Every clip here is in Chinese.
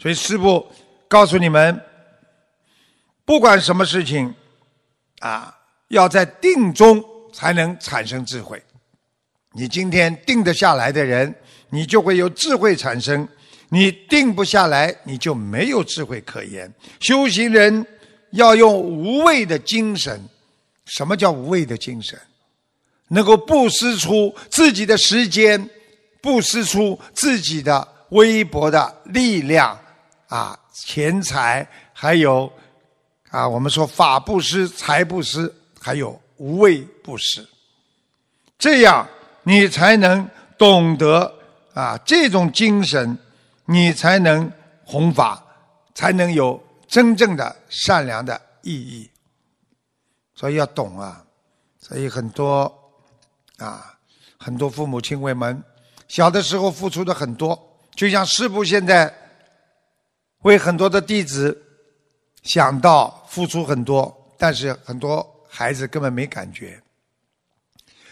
所以师父告诉你们，不管什么事情，啊，要在定中才能产生智慧。你今天定得下来的人，你就会有智慧产生；你定不下来，你就没有智慧可言。修行人要用无畏的精神。什么叫无畏的精神？能够布施出自己的时间，布施出自己的微薄的力量，啊，钱财，还有啊，我们说法不施，财不施，还有无畏不施，这样你才能懂得啊这种精神，你才能弘法，才能有真正的善良的意义。所以要懂啊，所以很多。啊，很多父母亲为们小的时候付出的很多，就像师父现在为很多的弟子想到付出很多，但是很多孩子根本没感觉。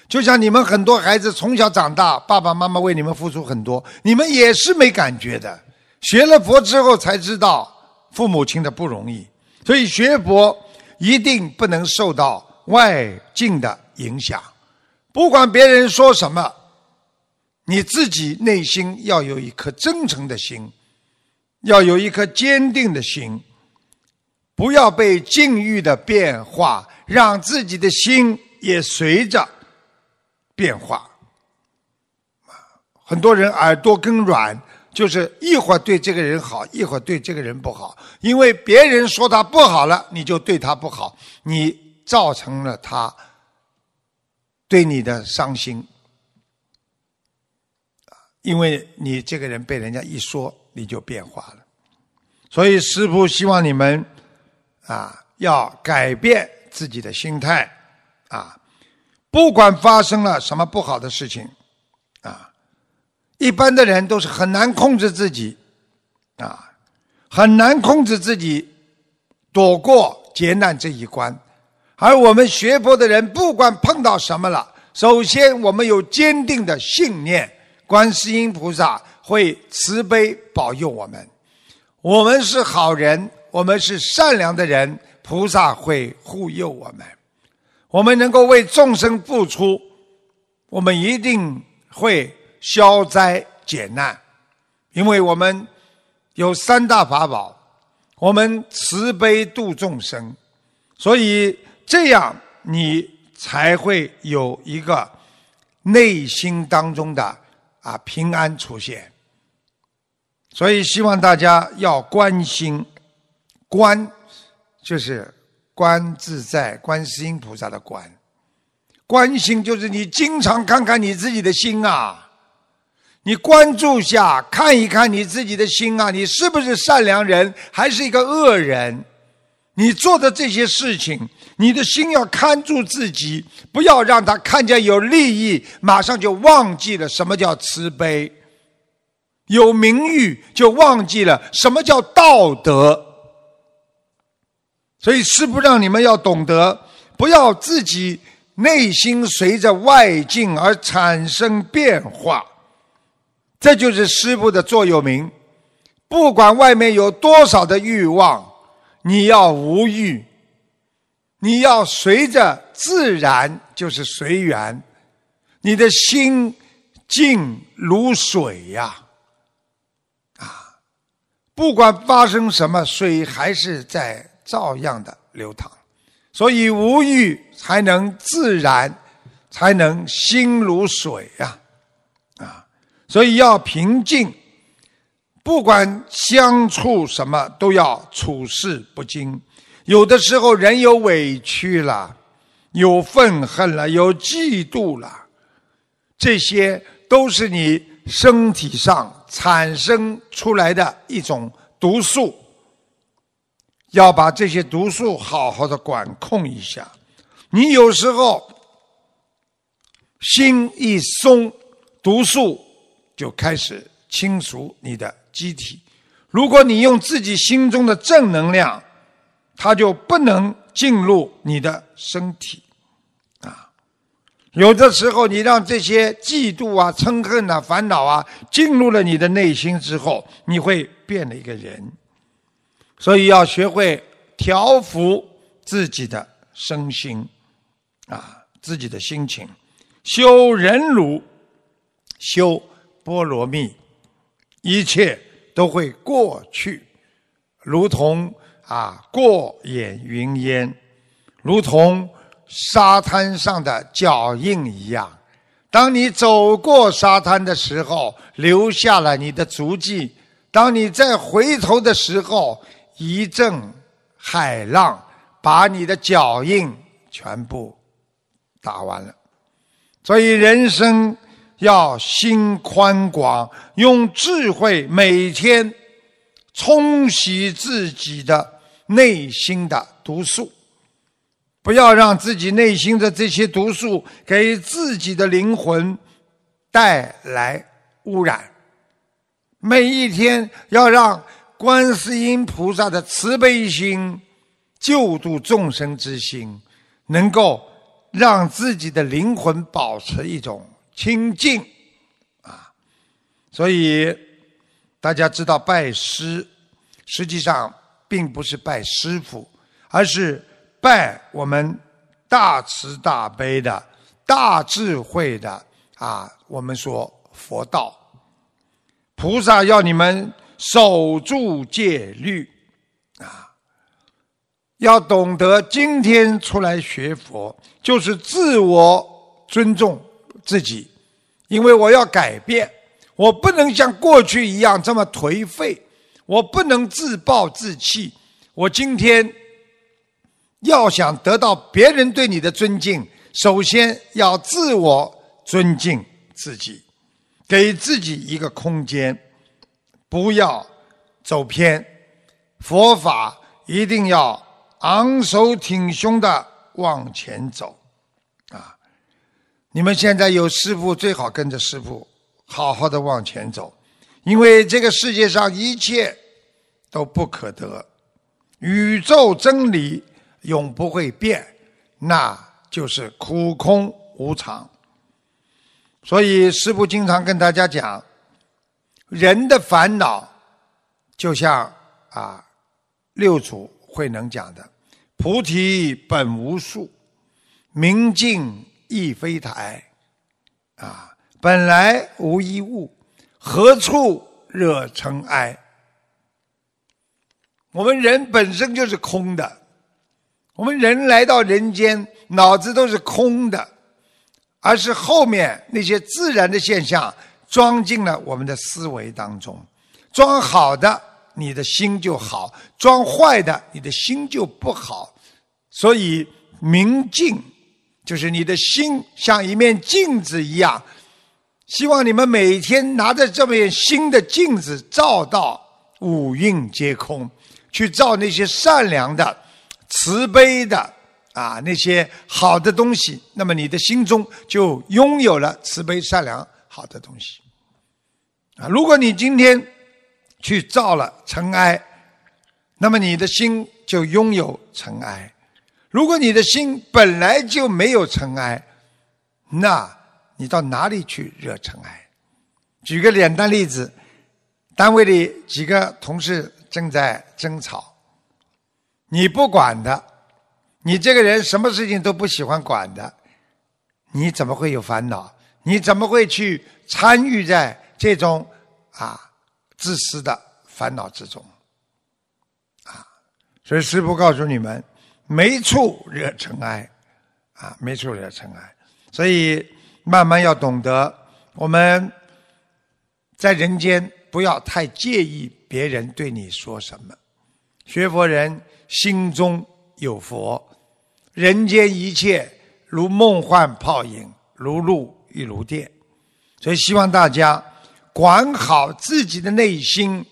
就像你们很多孩子从小长大，爸爸妈妈为你们付出很多，你们也是没感觉的。学了佛之后才知道父母亲的不容易，所以学佛一定不能受到外境的影响。不管别人说什么，你自己内心要有一颗真诚的心，要有一颗坚定的心，不要被境遇的变化让自己的心也随着变化。很多人耳朵更软，就是一会儿对这个人好，一会儿对这个人不好，因为别人说他不好了，你就对他不好，你造成了他。对你的伤心，因为你这个人被人家一说，你就变化了。所以师父希望你们啊，要改变自己的心态啊，不管发生了什么不好的事情啊，一般的人都是很难控制自己啊，很难控制自己躲过劫难这一关。而我们学佛的人，不管碰到什么了，首先我们有坚定的信念，观世音菩萨会慈悲保佑我们。我们是好人，我们是善良的人，菩萨会护佑我们。我们能够为众生付出，我们一定会消灾解难，因为我们有三大法宝，我们慈悲度众生，所以。这样你才会有一个内心当中的啊平安出现。所以希望大家要关心，观就是观自在观世音菩萨的观，关心就是你经常看看你自己的心啊，你关注下看一看你自己的心啊，你是不是善良人还是一个恶人？你做的这些事情，你的心要看住自己，不要让他看见有利益，马上就忘记了什么叫慈悲；有名誉，就忘记了什么叫道德。所以，师父让你们要懂得，不要自己内心随着外境而产生变化。这就是师父的座右铭。不管外面有多少的欲望。你要无欲，你要随着自然，就是随缘。你的心静如水呀，啊，不管发生什么，水还是在照样的流淌。所以无欲才能自然，才能心如水呀，啊，所以要平静。不管相处什么，都要处事不惊。有的时候，人有委屈了，有愤恨了，有嫉妒了，这些都是你身体上产生出来的一种毒素。要把这些毒素好好的管控一下。你有时候心一松，毒素就开始清除你的。机体，如果你用自己心中的正能量，它就不能进入你的身体，啊，有的时候，你让这些嫉妒啊、嗔恨啊、烦恼啊进入了你的内心之后，你会变了一个人。所以要学会调伏自己的身心，啊，自己的心情，修忍辱，修波罗蜜，一切都会过去，如同啊过眼云烟，如同。沙滩上的脚印一样，当你走过沙滩的时候，留下了你的足迹；当你再回头的时候，一阵海浪把你的脚印全部打完了。所以，人生要心宽广，用智慧每天冲洗自己的内心的毒素。不要让自己内心的这些毒素给自己的灵魂带来污染。每一天要让观世音菩萨的慈悲心、救度众生之心，能够让自己的灵魂保持一种清净啊！所以大家知道，拜师实际上并不是拜师傅，而是。拜我们大慈大悲的大智慧的啊，我们说佛道，菩萨要你们守住戒律啊，要懂得今天出来学佛，就是自我尊重自己，因为我要改变，我不能像过去一样这么颓废，我不能自暴自弃，我今天。要想得到别人对你的尊敬，首先要自我尊敬自己，给自己一个空间，不要走偏。佛法一定要昂首挺胸的往前走，你们现在有师傅，最好跟着师傅好好的往前走，因为这个世界上一切都不可得，宇宙真理。永不会变，那就是苦空无常。所以师父经常跟大家讲，人的烦恼就像啊六祖慧能讲的：“菩提本无树，明镜亦非台，啊，本来无一物，何处惹尘埃？”我们人本身就是空的。我们人来到人间，脑子都是空的，而是后面那些自然的现象装进了我们的思维当中。装好的，你的心就好；装坏的，你的心就不好。所以明镜就是你的心像一面镜子一样。希望你们每天拿着这面新的镜子，照到五蕴皆空，去照那些善良的。慈悲的啊，那些好的东西，那么你的心中就拥有了慈悲善良好的东西啊。如果你今天去造了尘埃，那么你的心就拥有尘埃；如果你的心本来就没有尘埃，那你到哪里去惹尘埃？举个简单例子，单位里几个同事正在争吵。你不管的，你这个人什么事情都不喜欢管的，你怎么会有烦恼？你怎么会去参与在这种啊自私的烦恼之中？啊，所以师父告诉你们，没处惹尘埃，啊，没处惹尘埃。所以慢慢要懂得，我们在人间不要太介意别人对你说什么，学佛人。心中有佛，人间一切如梦幻泡影，如露亦如电。所以希望大家管好自己的内心，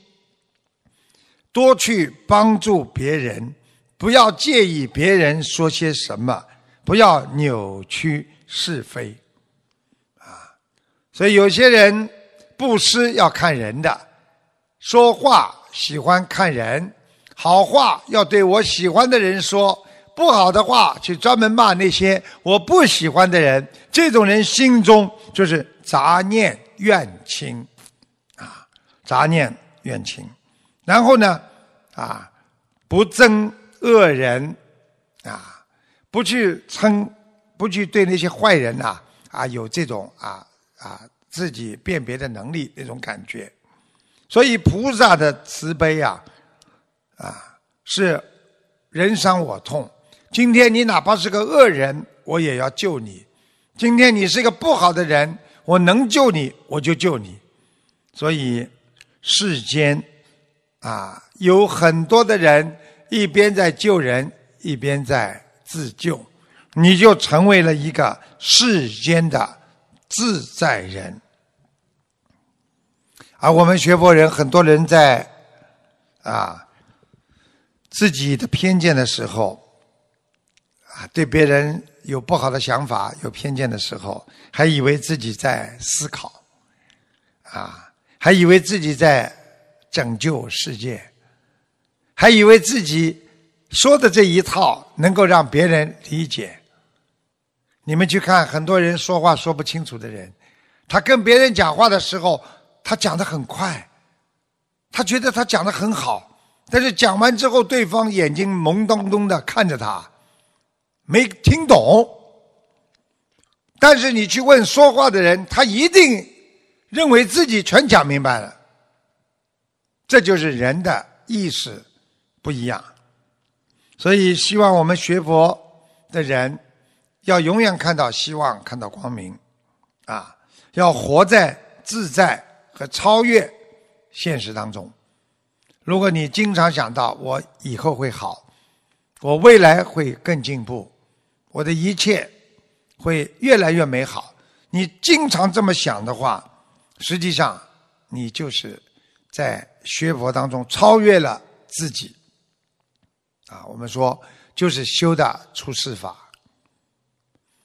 多去帮助别人，不要介意别人说些什么，不要扭曲是非。啊，所以有些人布施要看人的，说话喜欢看人。好话要对我喜欢的人说，不好的话，去专门骂那些我不喜欢的人，这种人心中就是杂念怨情，啊，杂念怨情。然后呢，啊，不争恶人，啊，不去称，不去对那些坏人呐，啊，有这种啊啊自己辨别的能力那种感觉。所以菩萨的慈悲啊，啊，是人伤我痛。今天你哪怕是个恶人，我也要救你；今天你是一个不好的人，我能救你，我就救你。所以世间啊，有很多的人一边在救人，一边在自救，你就成为了一个世间的自在人。而我们学佛人，很多人在啊自己的偏见的时候。啊，对别人有不好的想法、有偏见的时候，还以为自己在思考，啊，还以为自己在拯救世界，还以为自己说的这一套能够让别人理解。你们去看，很多人说话说不清楚的人，他跟别人讲话的时候，他讲的很快，他觉得他讲的很好，但是讲完之后，对方眼睛懵咚咚的看着他。没听懂，但是你去问说话的人，他一定认为自己全讲明白了。这就是人的意识不一样，所以希望我们学佛的人要永远看到希望，看到光明，啊，要活在自在和超越现实当中。如果你经常想到我以后会好，我未来会更进步。我的一切会越来越美好。你经常这么想的话，实际上你就是在学佛当中超越了自己。啊，我们说就是修的出世法。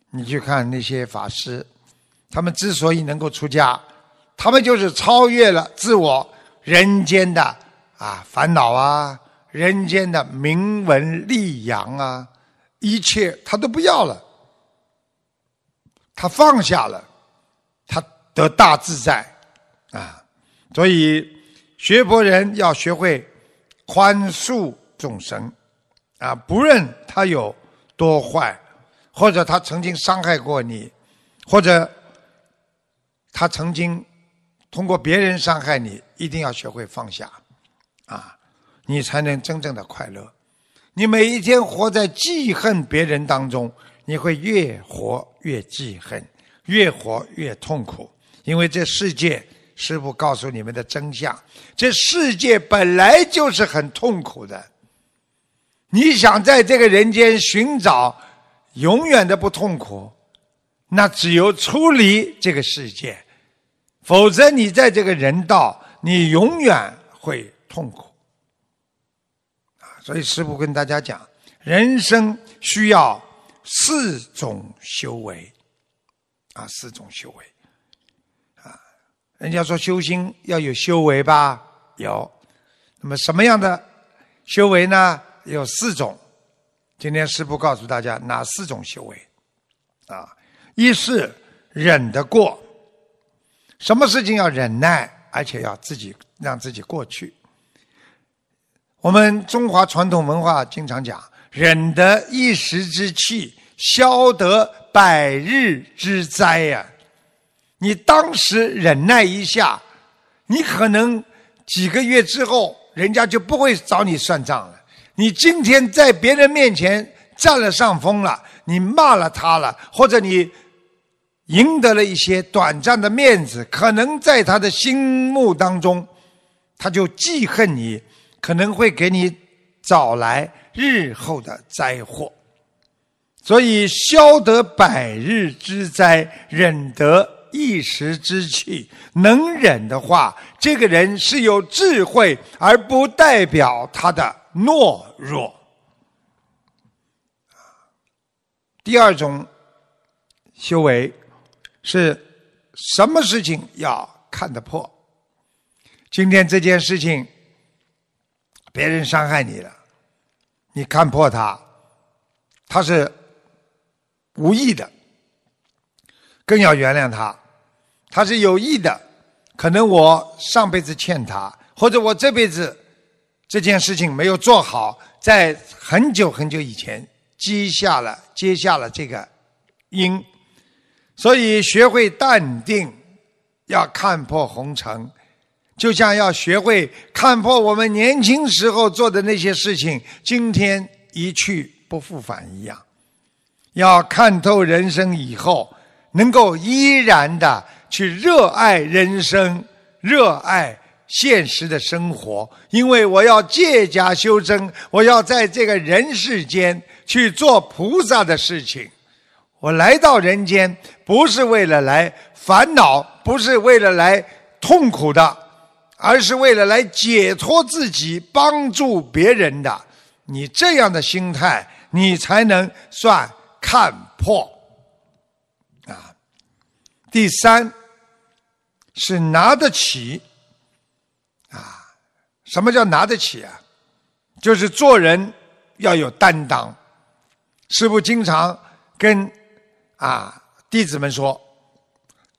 你去看那些法师，他们之所以能够出家，他们就是超越了自我人间的啊烦恼啊，人间的名闻利养啊。一切他都不要了，他放下了，他得大自在啊！所以学佛人要学会宽恕众生啊，不论他有多坏，或者他曾经伤害过你，或者他曾经通过别人伤害你，一定要学会放下啊，你才能真正的快乐。你每一天活在记恨别人当中，你会越活越记恨，越活越痛苦。因为这世界，师父告诉你们的真相：这世界本来就是很痛苦的。你想在这个人间寻找永远的不痛苦，那只有出离这个世界，否则你在这个人道，你永远会痛苦。啊所以师父跟大家讲，人生需要四种修为，啊，四种修为，啊，人家说修心要有修为吧，有，那么什么样的修为呢？有四种，今天师父告诉大家哪四种修为，啊，一是忍得过，什么事情要忍耐，而且要自己让自己过去。我们中华传统文化经常讲：“忍得一时之气，消得百日之灾”呀。你当时忍耐一下，你可能几个月之后，人家就不会找你算账了。你今天在别人面前占了上风了，你骂了他了，或者你赢得了一些短暂的面子，可能在他的心目当中，他就记恨你。可能会给你找来日后的灾祸，所以消得百日之灾，忍得一时之气。能忍的话，这个人是有智慧，而不代表他的懦弱。第二种修为是什么事情要看得破？今天这件事情。别人伤害你了，你看破他，他是无意的，更要原谅他；他是有意的，可能我上辈子欠他，或者我这辈子这件事情没有做好，在很久很久以前积下了结下了这个因，所以学会淡定，要看破红尘。就像要学会看破我们年轻时候做的那些事情，今天一去不复返一样。要看透人生以后，能够依然的去热爱人生，热爱现实的生活。因为我要借假修真，我要在这个人世间去做菩萨的事情。我来到人间，不是为了来烦恼，不是为了来痛苦的。而是为了来解脱自己、帮助别人的，你这样的心态，你才能算看破啊。第三是拿得起啊。什么叫拿得起啊？就是做人要有担当。师父经常跟啊弟子们说，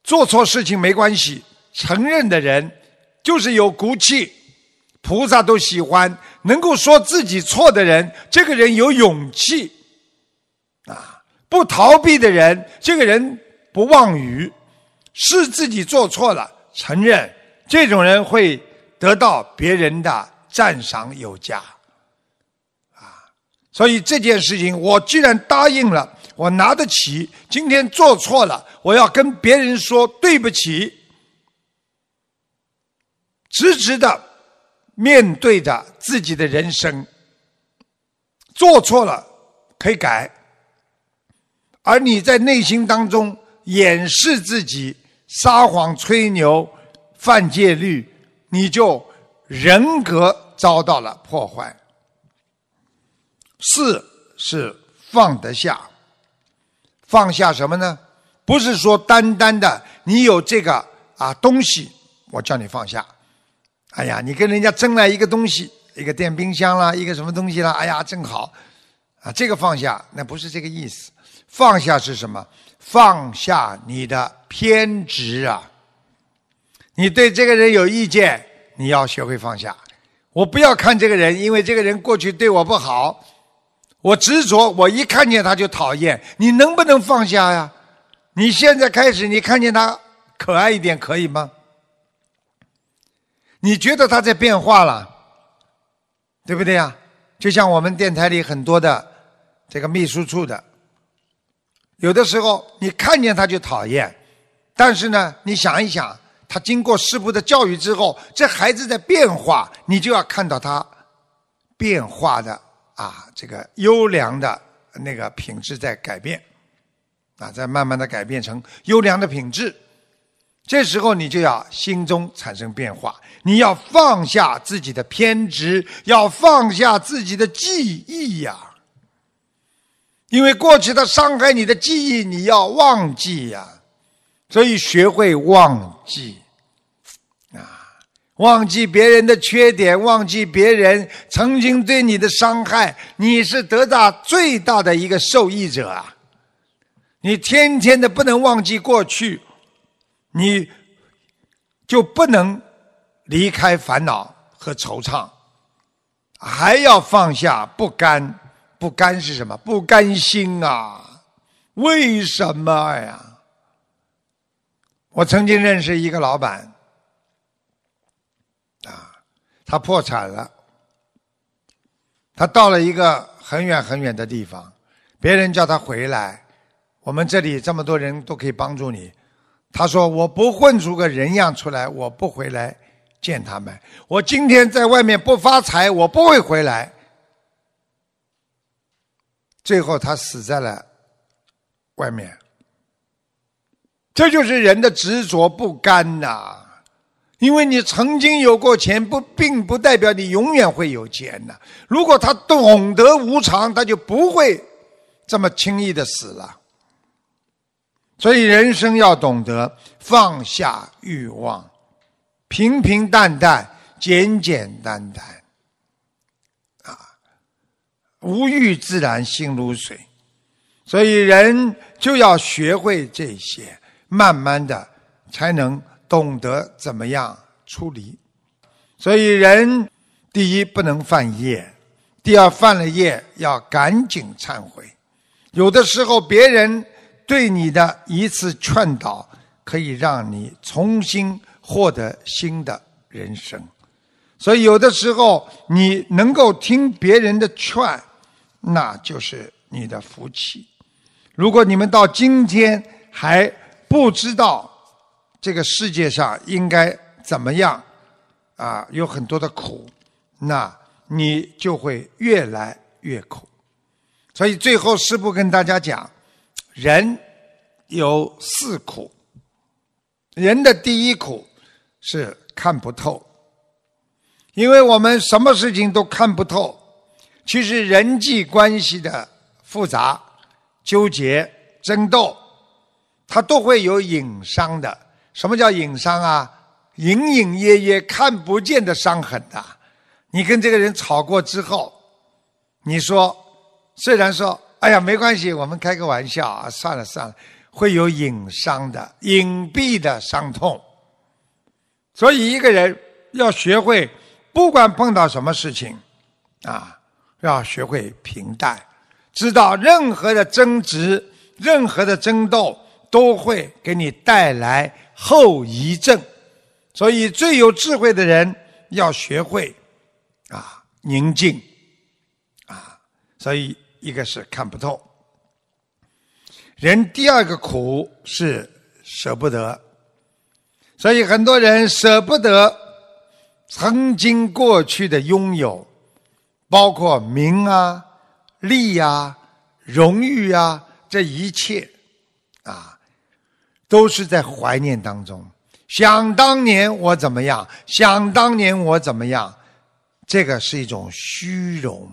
做错事情没关系，承认的人。就是有骨气，菩萨都喜欢能够说自己错的人。这个人有勇气，啊，不逃避的人，这个人不妄语，是自己做错了，承认，这种人会得到别人的赞赏有加，啊，所以这件事情我既然答应了，我拿得起。今天做错了，我要跟别人说对不起。直直的面对着自己的人生，做错了可以改，而你在内心当中掩饰自己、撒谎、吹牛、犯戒律，你就人格遭到了破坏。四是放得下，放下什么呢？不是说单单的你有这个啊东西，我叫你放下。哎呀，你跟人家争来一个东西，一个电冰箱啦，一个什么东西啦，哎呀，正好，啊，这个放下，那不是这个意思。放下是什么？放下你的偏执啊！你对这个人有意见，你要学会放下。我不要看这个人，因为这个人过去对我不好，我执着，我一看见他就讨厌。你能不能放下呀？你现在开始，你看见他可爱一点，可以吗？你觉得他在变化了，对不对呀？就像我们电台里很多的这个秘书处的，有的时候你看见他就讨厌，但是呢，你想一想，他经过师傅的教育之后，这孩子在变化，你就要看到他变化的啊，这个优良的那个品质在改变，啊，在慢慢的改变成优良的品质。这时候你就要心中产生变化，你要放下自己的偏执，要放下自己的记忆呀。因为过去的伤害你的记忆，你要忘记呀。所以学会忘记，啊，忘记别人的缺点，忘记别人曾经对你的伤害，你是得到最大的一个受益者啊。你天天的不能忘记过去。你就不能离开烦恼和惆怅，还要放下不甘。不甘是什么？不甘心啊！为什么呀？我曾经认识一个老板，啊，他破产了，他到了一个很远很远的地方，别人叫他回来，我们这里这么多人都可以帮助你。他说：“我不混出个人样出来，我不回来见他们。我今天在外面不发财，我不会回来。”最后，他死在了外面。这就是人的执着不甘呐！因为你曾经有过钱，不并不代表你永远会有钱呐。如果他懂得无常，他就不会这么轻易的死了。所以，人生要懂得放下欲望，平平淡淡，简简单单，无欲自然心如水。所以人就要学会这些，慢慢的才能懂得怎么样处理。所以人第一不能犯业，第二犯了业要赶紧忏悔。有的时候别人对你的一次劝导，可以让你重新获得新的人生。所以有的时候你能够听别人的劝，那就是你的福气。如果你们到今天还不知道这个世界上应该怎么样啊，有很多的苦，那你就会越来越苦。所以最后师父跟大家讲，人有四苦。人的第一苦是看不透，因为我们什么事情都看不透。其实人际关系的复杂。纠结、争斗，它都会有隐伤的。什么叫隐伤啊？隐隐约约看不见的伤痕的。你跟这个人吵过之后，你说虽然说哎呀没关系，我们开个玩笑啊，算了算了，会有隐伤的、隐蔽的伤痛。所以一个人要学会，不管碰到什么事情，啊，要学会平淡。知道任何的争执、任何的争斗都会给你带来后遗症，所以最有智慧的人要学会啊宁静啊。所以一个是看不透，人第二个苦是舍不得，所以很多人舍不得曾经过去的拥有，包括名啊。利呀，荣誉呀，这一切，啊，都是在怀念当中。想当年我怎么样？想当年我怎么样？这个是一种虚荣，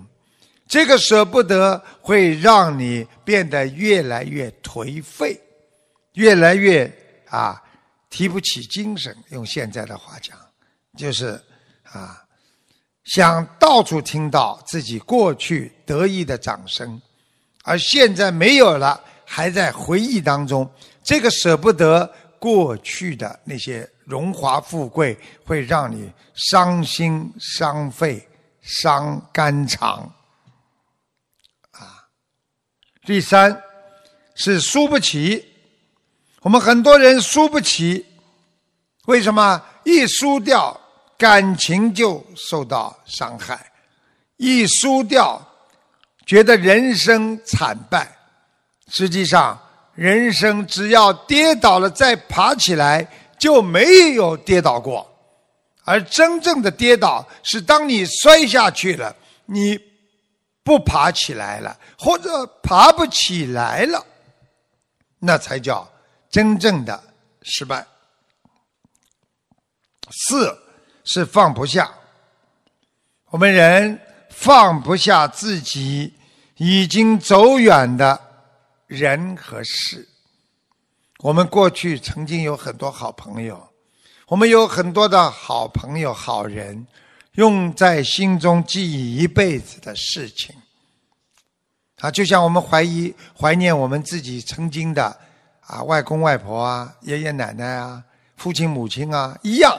这个舍不得会让你变得越来越颓废，越来越啊提不起精神。用现在的话讲，就是啊。想到处听到自己过去得意的掌声，而现在没有了，还在回忆当中。这个舍不得过去的那些荣华富贵，会让你伤心、伤肺、伤肝肠。啊，第三是输不起。我们很多人输不起，为什么？一输掉。感情就受到伤害，一输掉，觉得人生惨败。实际上，人生只要跌倒了再爬起来，就没有跌倒过。而真正的跌倒，是当你摔下去了，你不爬起来了，或者爬不起来了，那才叫真正的失败。四。是放不下，我们人放不下自己已经走远的人和事。我们过去曾经有很多好朋友，我们有很多的好朋友、好人，用在心中记忆一辈子的事情。啊，就像我们怀疑、怀念我们自己曾经的啊外公外婆啊、爷爷奶奶啊、父亲母亲啊一样。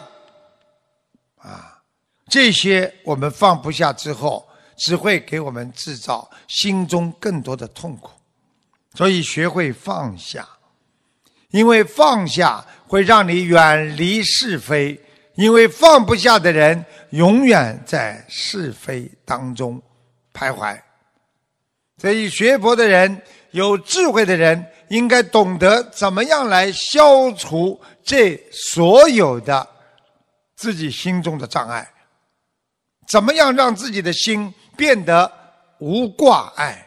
啊，这些我们放不下之后，只会给我们制造心中更多的痛苦。所以学会放下，因为放下会让你远离是非。因为放不下的人，永远在是非当中徘徊。所以学佛的人、有智慧的人，应该懂得怎么样来消除这所有的。自己心中的障碍，怎么样让自己的心变得无挂碍？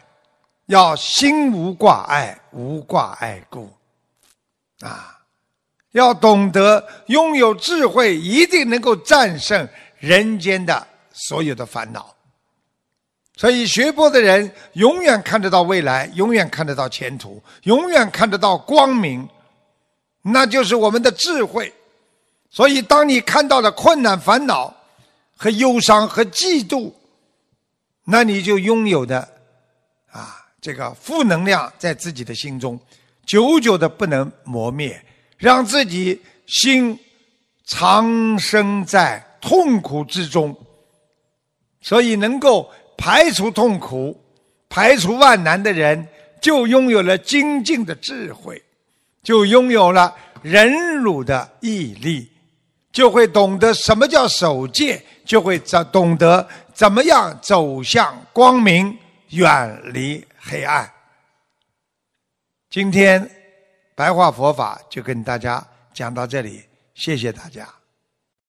要心无挂碍，无挂碍故。啊，要懂得拥有智慧，一定能够战胜人间的所有的烦恼。所以学佛的人永远看得到未来，永远看得到前途，永远看得到光明，那就是我们的智慧。所以，当你看到了困难、烦恼和忧伤和嫉妒，那你就拥有的啊，这个负能量在自己的心中，久久的不能磨灭，让自己心长生在痛苦之中。所以，能够排除痛苦、排除万难的人，就拥有了精进的智慧，就拥有了忍辱的毅力，就会懂得什么叫守戒，就会怎懂得怎么样走向光明，远离黑暗。今天白话佛法就跟大家讲到这里，谢谢大家。